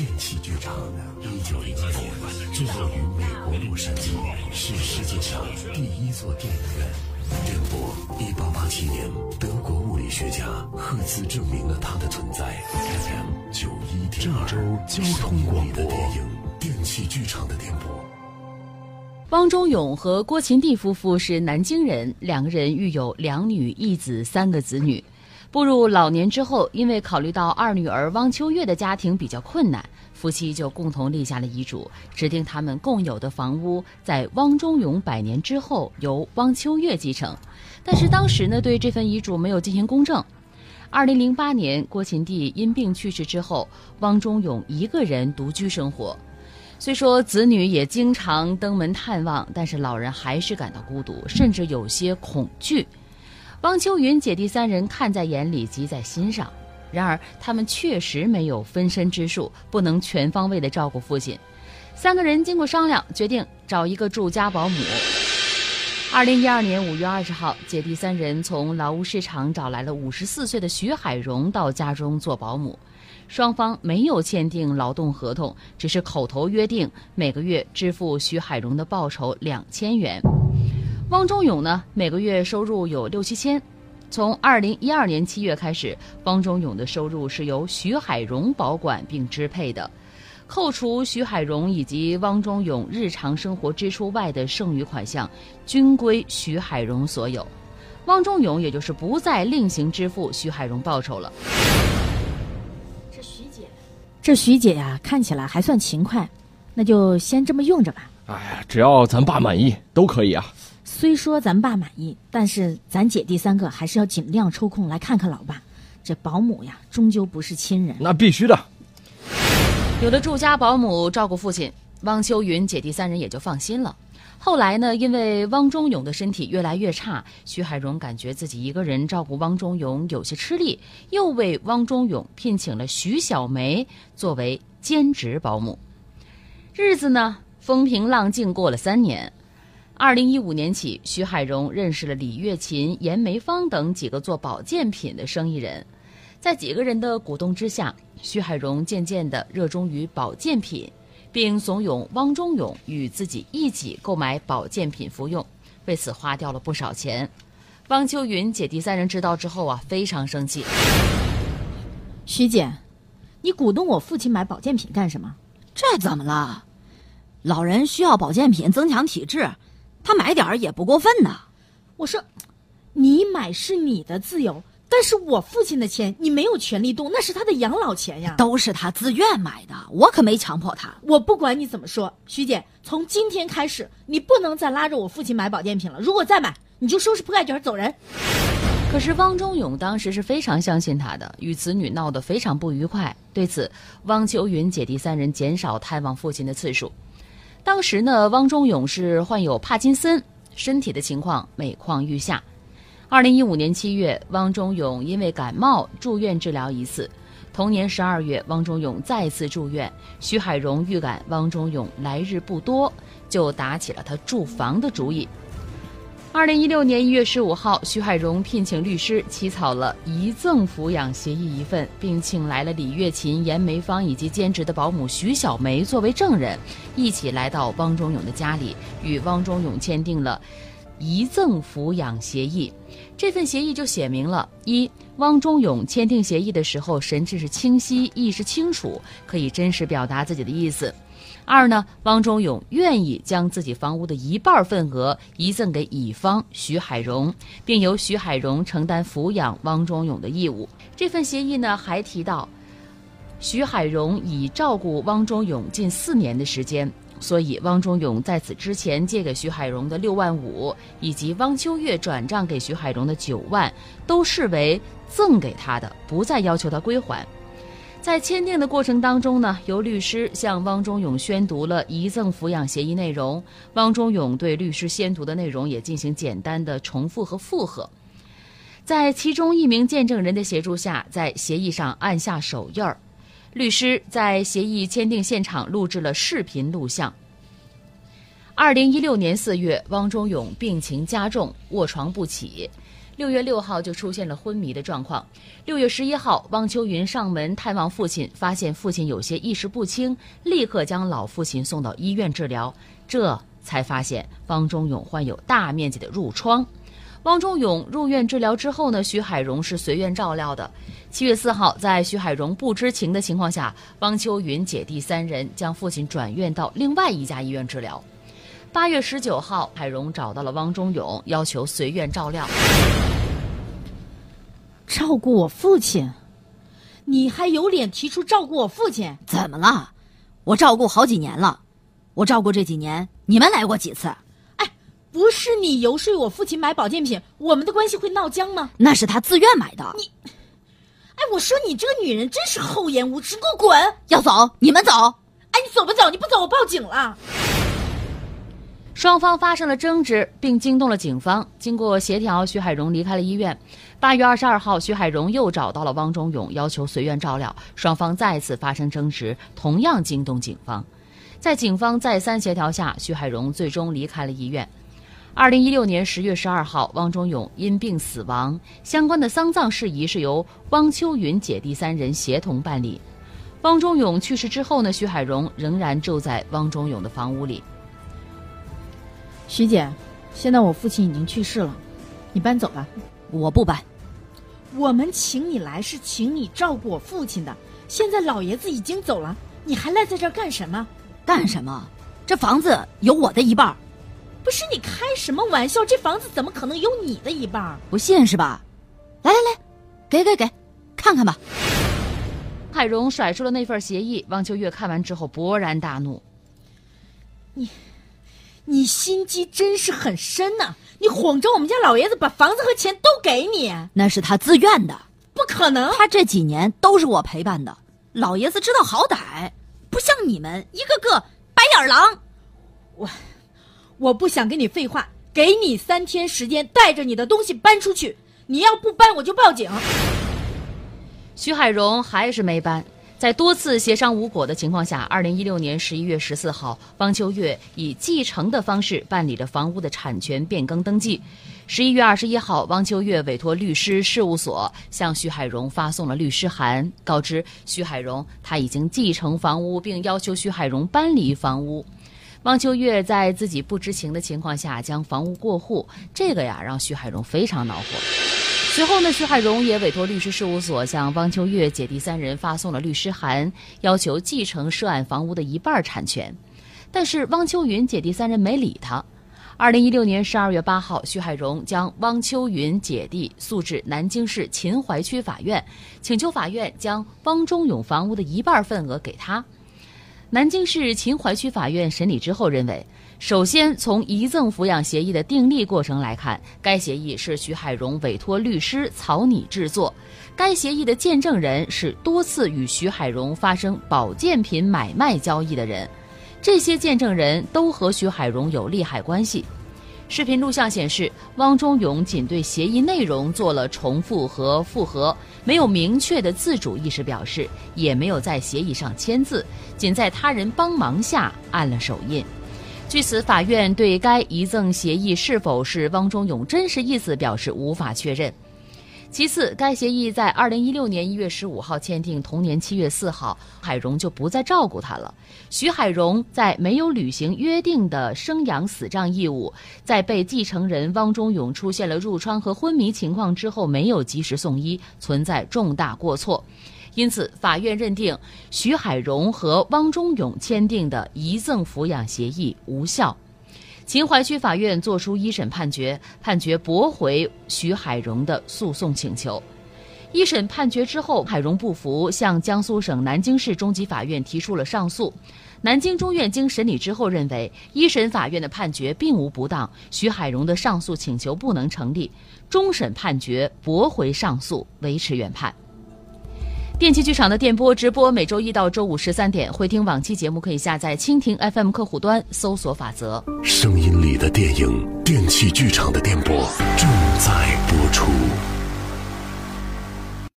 电器剧场，一九零二年制作于美国洛杉矶，是世界上第一座电影院。电波一八八七年，德国物理学家赫兹证明了它的存在。FM 九一点二，郑州交通广播电影电器剧场的电波。汪忠勇和郭琴娣夫妇是南京人，两个人育有两女一子三个子女。步入老年之后，因为考虑到二女儿汪秋月的家庭比较困难，夫妻就共同立下了遗嘱，指定他们共有的房屋在汪中勇百年之后由汪秋月继承。但是当时呢，对这份遗嘱没有进行公证。二零零八年，郭琴娣因病去世之后，汪中勇一个人独居生活。虽说子女也经常登门探望，但是老人还是感到孤独，甚至有些恐惧。汪秋云姐弟三人看在眼里，急在心上。然而，他们确实没有分身之术，不能全方位的照顾父亲。三个人经过商量，决定找一个住家保姆。二零一二年五月二十号，姐弟三人从劳务市场找来了五十四岁的徐海荣到家中做保姆。双方没有签订劳动合同，只是口头约定每个月支付徐海荣的报酬两千元。汪忠勇呢，每个月收入有六七千。从二零一二年七月开始，汪忠勇的收入是由徐海荣保管并支配的，扣除徐海荣以及汪忠勇日常生活支出外的剩余款项，均归徐海荣所有。汪忠勇也就是不再另行支付徐海荣报酬了。这徐姐，这徐姐呀，看起来还算勤快，那就先这么用着吧。哎呀，只要咱爸满意都可以啊。虽说咱爸满意，但是咱姐弟三个还是要尽量抽空来看看老爸。这保姆呀，终究不是亲人。那必须的。有了住家保姆照顾父亲，汪秋云姐弟三人也就放心了。后来呢，因为汪忠勇的身体越来越差，徐海荣感觉自己一个人照顾汪忠勇有些吃力，又为汪忠勇聘请了徐小梅作为兼职保姆。日子呢，风平浪静过了三年。二零一五年起，徐海荣认识了李月琴、严梅芳等几个做保健品的生意人，在几个人的鼓动之下，徐海荣渐渐地热衷于保健品。并怂恿汪忠勇与自己一起购买保健品服用，为此花掉了不少钱。汪秋云姐弟三人知道之后啊，非常生气。徐姐，你鼓动我父亲买保健品干什么？这怎么了？老人需要保健品增强体质，他买点儿也不过分呐。我说，你买是你的自由。但是我父亲的钱你没有权利动，那是他的养老钱呀，都是他自愿买的，我可没强迫他。我不管你怎么说，徐姐，从今天开始你不能再拉着我父亲买保健品了。如果再买，你就收拾铺盖卷走人。可是汪忠勇当时是非常相信他的，与子女闹得非常不愉快。对此，汪秋云姐弟三人减少探望父亲的次数。当时呢，汪忠勇是患有帕金森，身体的情况每况愈下。二零一五年七月，汪忠勇因为感冒住院治疗一次。同年十二月，汪忠勇再次住院。徐海荣预感汪忠勇来日不多，就打起了他住房的主意。二零一六年一月十五号，徐海荣聘请律师起草了遗赠抚养协议一份，并请来了李月琴、严梅芳以及兼职的保姆徐小梅作为证人，一起来到汪忠勇的家里，与汪忠勇签订了。遗赠抚养协议，这份协议就写明了：一，汪忠勇签订协议的时候，神志是清晰，意识清楚，可以真实表达自己的意思；二呢，汪忠勇愿意将自己房屋的一半份额遗赠给乙方徐海荣，并由徐海荣承担抚养汪忠勇的义务。这份协议呢，还提到，徐海荣已照顾汪忠勇近四年的时间。所以，汪中勇在此之前借给徐海荣的六万五，以及汪秋月转账给徐海荣的九万，都视为赠给他的，不再要求他归还。在签订的过程当中呢，由律师向汪中勇宣读了遗赠抚养协议内容，汪中勇对律师宣读的内容也进行简单的重复和附和。在其中一名见证人的协助下，在协议上按下手印儿。律师在协议签订现场录制了视频录像。二零一六年四月，汪中勇病情加重，卧床不起。六月六号就出现了昏迷的状况。六月十一号，汪秋云上门探望父亲，发现父亲有些意识不清，立刻将老父亲送到医院治疗，这才发现汪忠勇患有大面积的褥疮。汪忠勇入院治疗之后呢，徐海荣是随院照料的。七月四号，在徐海荣不知情的情况下，汪秋云姐弟三人将父亲转院到另外一家医院治疗。八月十九号，海荣找到了汪忠勇，要求随院照料。照顾我父亲，你还有脸提出照顾我父亲？怎么了？我照顾好几年了，我照顾这几年，你们来过几次？不是你游说我父亲买保健品，我们的关系会闹僵吗？那是他自愿买的。你，哎，我说你这个女人真是厚颜无耻，给我滚！要走，你们走。哎，你走不走？你不走，我报警了。双方发生了争执，并惊动了警方。经过协调，徐海荣离开了医院。八月二十二号，徐海荣又找到了汪忠勇，要求随院照料。双方再次发生争执，同样惊动警方。在警方再三协调下，徐海荣最终离开了医院。二零一六年十月十二号，汪忠勇因病死亡，相关的丧葬事宜是由汪秋云姐弟三人协同办理。汪忠勇去世之后呢，徐海荣仍然住在汪忠勇的房屋里。徐姐，现在我父亲已经去世了，你搬走吧。我不搬。我们请你来是请你照顾我父亲的，现在老爷子已经走了，你还赖在这儿干什么？干什么？这房子有我的一半。不是你开什么玩笑？这房子怎么可能有你的一半？不信是吧？来来来，给给给，看看吧。海荣甩出了那份协议，汪秋月看完之后勃然大怒：“你，你心机真是很深呐！你哄着我们家老爷子把房子和钱都给你，那是他自愿的，不可能。他这几年都是我陪伴的，老爷子知道好歹，不像你们一个个白眼狼。我。”我不想跟你废话，给你三天时间，带着你的东西搬出去。你要不搬，我就报警。徐海荣还是没搬，在多次协商无果的情况下，二零一六年十一月十四号，汪秋月以继承的方式办理了房屋的产权变更登记。十一月二十一号，汪秋月委托律师事务所向徐海荣发送了律师函，告知徐海荣他已经继承房屋，并要求徐海荣搬离房屋。汪秋月在自己不知情的情况下将房屋过户，这个呀让徐海荣非常恼火。随后呢，徐海荣也委托律师事务所向汪秋月姐弟三人发送了律师函，要求继承涉案房屋的一半产权。但是汪秋云姐弟三人没理他。二零一六年十二月八号，徐海荣将汪秋云姐弟诉至南京市秦淮区法院，请求法院将汪忠勇房屋的一半份额给他。南京市秦淮区法院审理之后认为，首先从遗赠抚养协议的订立过程来看，该协议是徐海荣委托律师草拟制作，该协议的见证人是多次与徐海荣发生保健品买卖交易的人，这些见证人都和徐海荣有利害关系。视频录像显示，汪忠勇仅对协议内容做了重复和复核，没有明确的自主意识表示，也没有在协议上签字，仅在他人帮忙下按了手印。据此，法院对该遗赠协议是否是汪忠勇真实意思表示无法确认。其次，该协议在二零一六年一月十五号签订，同年七月四号，海荣就不再照顾他了。徐海荣在没有履行约定的生养死账义务，在被继承人汪忠勇出现了褥疮和昏迷情况之后，没有及时送医，存在重大过错，因此，法院认定徐海荣和汪忠勇签订的遗赠抚养协议无效。秦淮区法院作出一审判决，判决驳回徐海荣的诉讼请求。一审判决之后，海荣不服，向江苏省南京市中级法院提出了上诉。南京中院经审理之后认为，一审法院的判决并无不当，徐海荣的上诉请求不能成立。终审判决驳回上诉，维持原判。电器剧场的电波直播每周一到周五十三点，回听往期节目可以下载蜻蜓 FM 客户端，搜索法则。声音里的电影，电器剧场的电波正在播出。